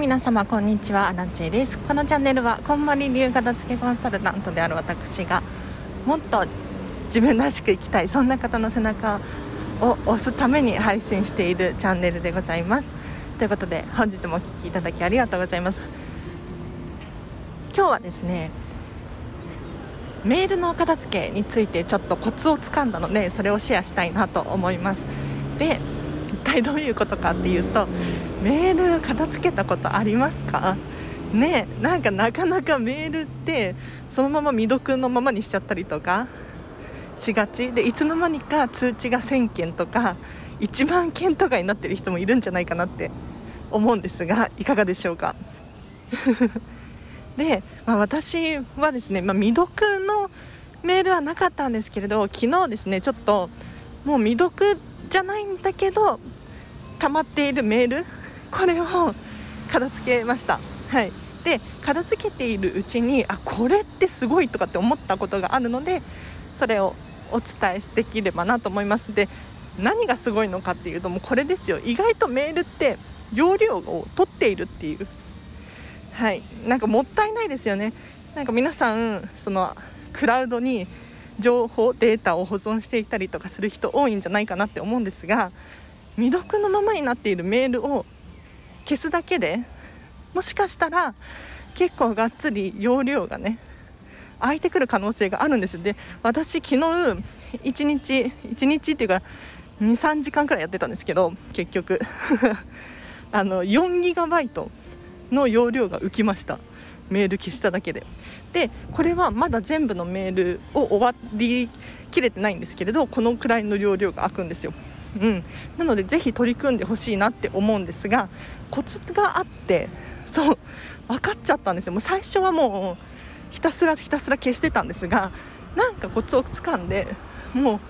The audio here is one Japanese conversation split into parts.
皆様こんにちは。アナチェです。このチャンネルはこんまり流片付けコンサルタントである私がもっと自分らしく生きたい。そんな方の背中を押すために配信しているチャンネルでございます。ということで本日もお聴きいただきありがとうございます。今日はですねメールの片付けについてちょっとコツをつかんだのでそれをシェアしたいなと思います。で体どういうことかっていうとメール片付けたことありますか？ねなんかなかなかメールってそのまま未読のままにしちゃったりとかしがち？でいつの間にか通知が1000件とか1万件とかになってる人もいるんじゃないかなって思うんですがいかがでしょうか？で、まあ、私はですね、まあ、未読のメールはなかったんですけれど昨日ですねちょっともう未読じゃないんだけど溜まっているメール？これを片付けました。はい。で片付けているうちにあこれってすごいとかって思ったことがあるのでそれをお伝えできればなと思います。で何がすごいのかっていうともうこれですよ。意外とメールって容量を取っているっていう。はい。なんかもったいないですよね。なんか皆さんそのクラウドに情報データを保存していたりとかする人多いんじゃないかなって思うんですが未読のままになっているメールを消すだけでもしかしたら結構がっつり容量がね空いてくる可能性があるんですで私昨日1日1日っていうか23時間くらいやってたんですけど結局。あの4ギガバイトの容量が浮きました。メール消しただけで。でこれはまだ全部のメールを終わりきれてないんですけれどこのくらいの容量が空くんですよ。うん、なのでぜひ取り組んでほしいなって思うんですがコツがあってそう分かっちゃったんですよ。もう最初はもうひたすらひたすら消してたんですがなんかコツをつかんでもう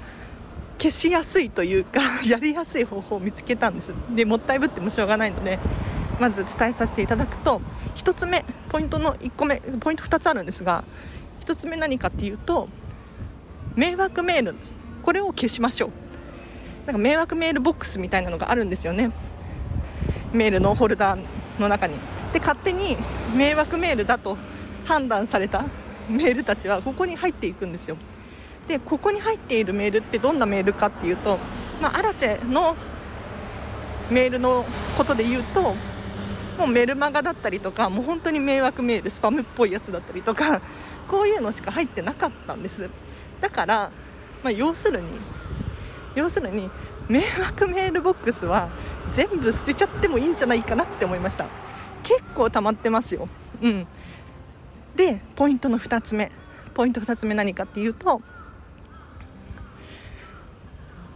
消しやすいというか やりやすい方法を見つけたんです。でもったいぶってもしょうがないのでまず伝えさせていただくと1つ目ポイントの1個目ポイント2つあるんですが1つ目何かっていうと迷惑メールこれを消しましょう。なんか迷惑メールボックスみたいなのがあるんですよね。メールのホルダーの中に。で勝手に迷惑メールだと判断されたメールたちはここに入っていくんですよ。でここに入っているメールってどんなメールかっていうと、まあ、アラチェのメールのことで言うともうメルマガだったりとかもう本当に迷惑メールスパムっぽいやつだったりとかこういうのしか入ってなかったんです。だから、まあ、要するに要するに迷惑メールボックスは全部捨てちゃってもいいんじゃないかなって思いました。結構溜まってますよ。うん。でポイントの2つ目。ポイント2つ目何かっていうと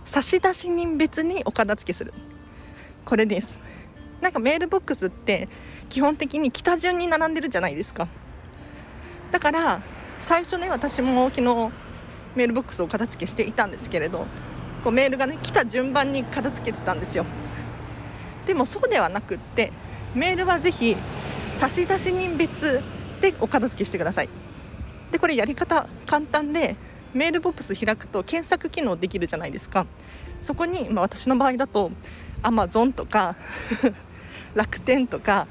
差出人別にお片付けする。これです。なんかメールボックスって基本的に北順に並んでるじゃないですか。だから最初ね私も昨日メールボックスを片付けしていたんですけれどこうメールがね来た順番に片付けてたんですよ。でもそうではなくってメールはぜひ差出人別でお片付けしてください。でこれやり方簡単でメールボックス開くと検索機能できるじゃないですか。そこに、まあ、私の場合だと Amazon とか 楽天とか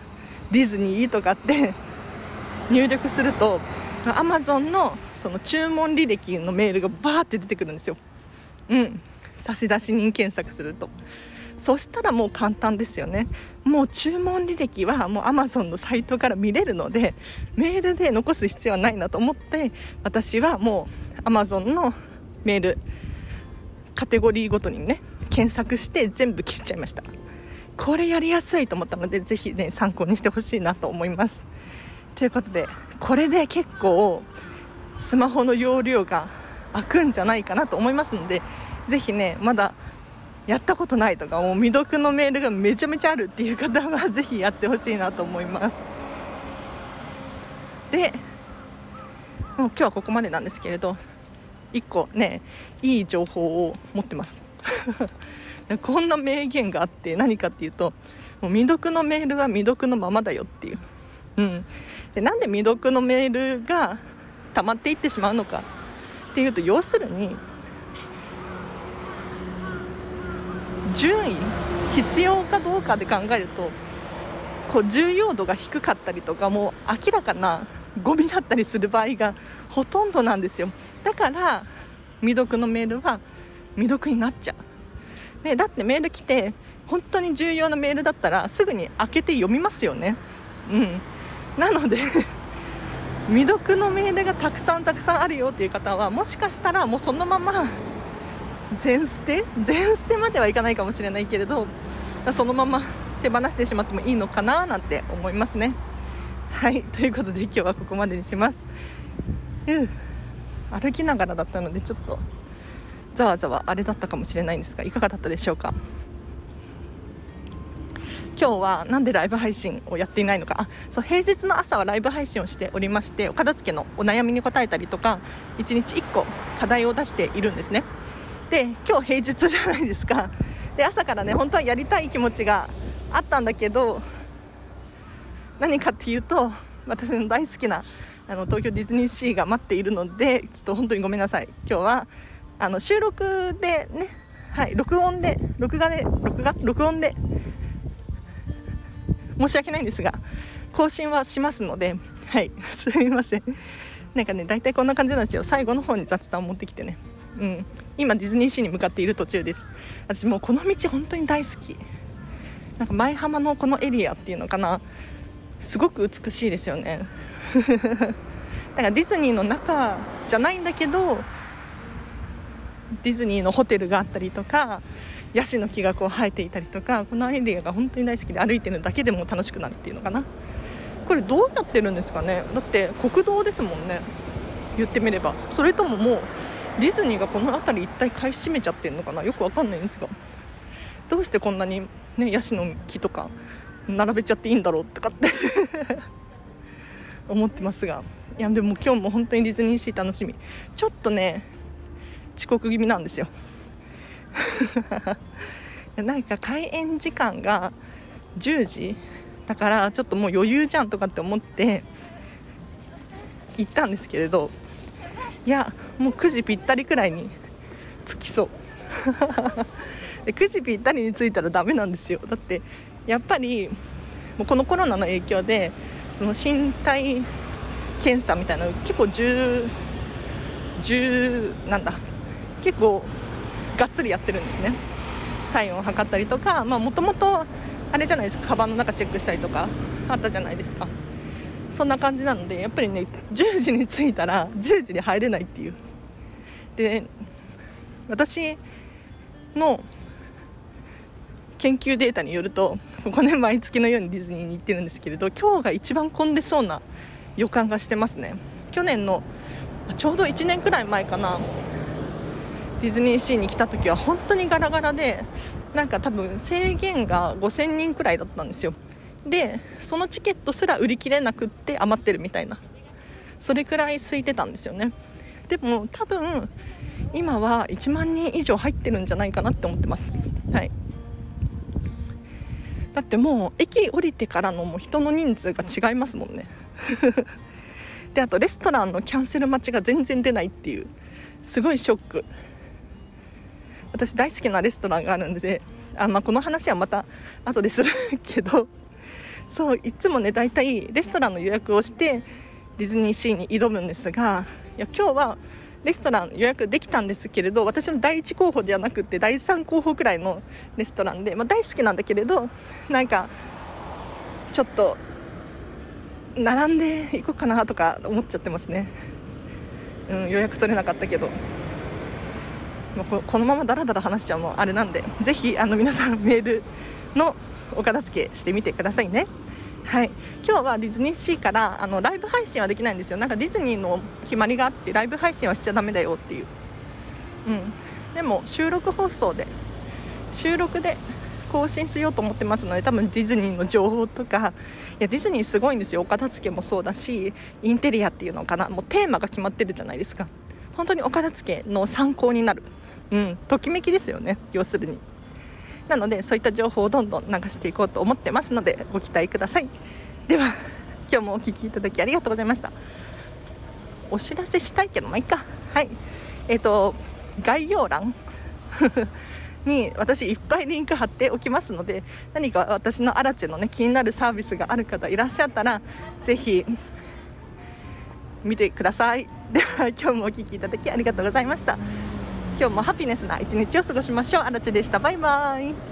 ディズニーとかって入力すると Amazon のその注文履歴のメールがバーって出てくるんですよ。うん。差出人検索すると。そしたらもう簡単ですよね。もう注文履歴はもう Amazon のサイトから見れるのでメールで残す必要はないなと思って私はもう Amazon のメールカテゴリーごとにね検索して全部消しちゃいました。これやりやすいと思ったのでぜひね参考にしてほしいなと思います。ということでこれで結構スマホの容量が開くんじゃないかなと思いますのでぜひねまだやったことないとかもう未読のメールがめちゃめちゃあるっていう方はぜひやってほしいなと思います。でもう今日はここまでなんですけれど1個ねいい情報を持ってます。こんな名言があって何かっていうともう未読のメールは未読のままだよっていう、うん、でなんで未読のメールが溜まっていってしまうのかっていうと要するに順位必要かどうかで考えるとこう重要度が低かったりとかもう明らかなゴミだったりする場合がほとんどなんですよ。だから未読のメールは未読になっちゃう、ね、だってメール来て本当に重要なメールだったらすぐに開けて読みますよね。うん。なので 未読のメールがたくさんたくさんあるよっていう方はもしかしたらもうそのまま全捨て？全捨てまではいかないかもしれないけれどそのまま手放してしまってもいいのかななんて思いますね。はいということで今日はここまでにします。歩きながらだったのでちょっとざわざわあれだったかもしれないんですがいかがだったでしょうか？今日はなんでライブ配信をやっていないのか？あそう平日の朝はライブ配信をしておりましてお片付けのお悩みに答えたりとか1日1個課題を出しているんですね。で今日平日じゃないですか。で朝からね本当はやりたい気持ちがあったんだけど何かっていうと私の大好きなあの東京ディズニーシーが待っているのでちょっと本当にごめんなさい。今日はあの収録でねはい録音で録画で録画？録音で申し訳ないんですが更新はしますのではい すいません。なんかね大体こんな感じなんですよ。最後の方に雑談を持ってきてね。うん。今ディズニーシーに向かっている途中です。私もうこの道本当に大好き。なんか舞浜のこのエリアっていうのかな。すごく美しいですよね。だからディズニーの中じゃないんだけどディズニーのホテルがあったりとかヤシの木がこう生えていたりとかこのエリアが本当に大好きで歩いてるだけでも楽しくなるっていうのかな。これどうやってるんですかね。だって国道ですもんね。言ってみれば。それとももうディズニーがこの辺り一体買い占めちゃってるのかな？よくわかんないんですが。どうしてこんなにねヤシの木とか並べちゃっていいんだろうとかって。思ってますが。いやでも今日も本当にディズニーシー楽しみ。ちょっとね遅刻気味なんですよ。なんか開園時間が10時。だからちょっともう余裕じゃんとかって思って行ったんですけれど。いやもう9時ぴったりくらいに着きそう。で9時ぴったりに着いたらダメなんですよ。だってやっぱりもうこのコロナの影響でその身体検査みたいなの結構10なんだ結構がっつりやってるんですね。体温を測ったりとかもともとあれじゃないですかカバンの中チェックしたりとかあったじゃないですか。そんな感じなのでやっぱりね10時に着いたら10時に入れないっていう。で私の研究データによるとここね毎月のようにディズニーに行ってるんですけれど今日が一番混んでそうな予感がしてますね。去年のちょうど1年くらい前かなディズニーシーに来た時は本当にガラガラでなんか多分制限が5000人くらいだったんですよ。でそのチケットすら売り切れなくって余ってるみたいな。それくらい空いてたんですよね。でも多分今は1万人以上入ってるんじゃないかなって思ってます。はい。だってもう駅降りてからのもう人の人数が違いますもんね。であとレストランのキャンセル待ちが全然出ないっていうすごいショック。私大好きなレストランがあるんであ、まあ、この話はまた後でするけど。そういつもね大体レストランの予約をしてディズニーシーに挑むんですがいや今日はレストラン予約できたんですけれど私の第1候補ではなくて第3候補くらいのレストランで、まあ、大好きなんだけれどなんかちょっと並んでいこうかなとか思っちゃってますね、うん、予約取れなかったけど。このままだらだら話しちゃうもあれなんでぜひあの皆さんメールのお片付けしてみてくださいね。はい、今日はディズニーシーからあのライブ配信はできないんですよ、なんかディズニーの決まりがあってライブ配信はしちゃだめだよっていう、うん、でも収録放送で収録で更新しようと思ってますので多分ディズニーの情報とかいやディズニーすごいんですよ。お片付けもそうだしインテリアっていうのかな。もうテーマが決まってるじゃないですか。本当にお片付けの参考になる。うん、ときめきですよね。要するに。なのでそういった情報をどんどん流していこうと思ってますのでご期待ください。では今日もお聴きいただきありがとうございました。お知らせしたいけどまあいいか。はい。えっ、ー、と概要欄 に私いっぱいリンク貼っておきますので何か私のアラチェのね気になるサービスがある方いらっしゃったらぜひ見てください。では今日もお聴きいただきありがとうございました。今日もハピネスな一日を過ごしましょう。あらちでした。バイバーイ。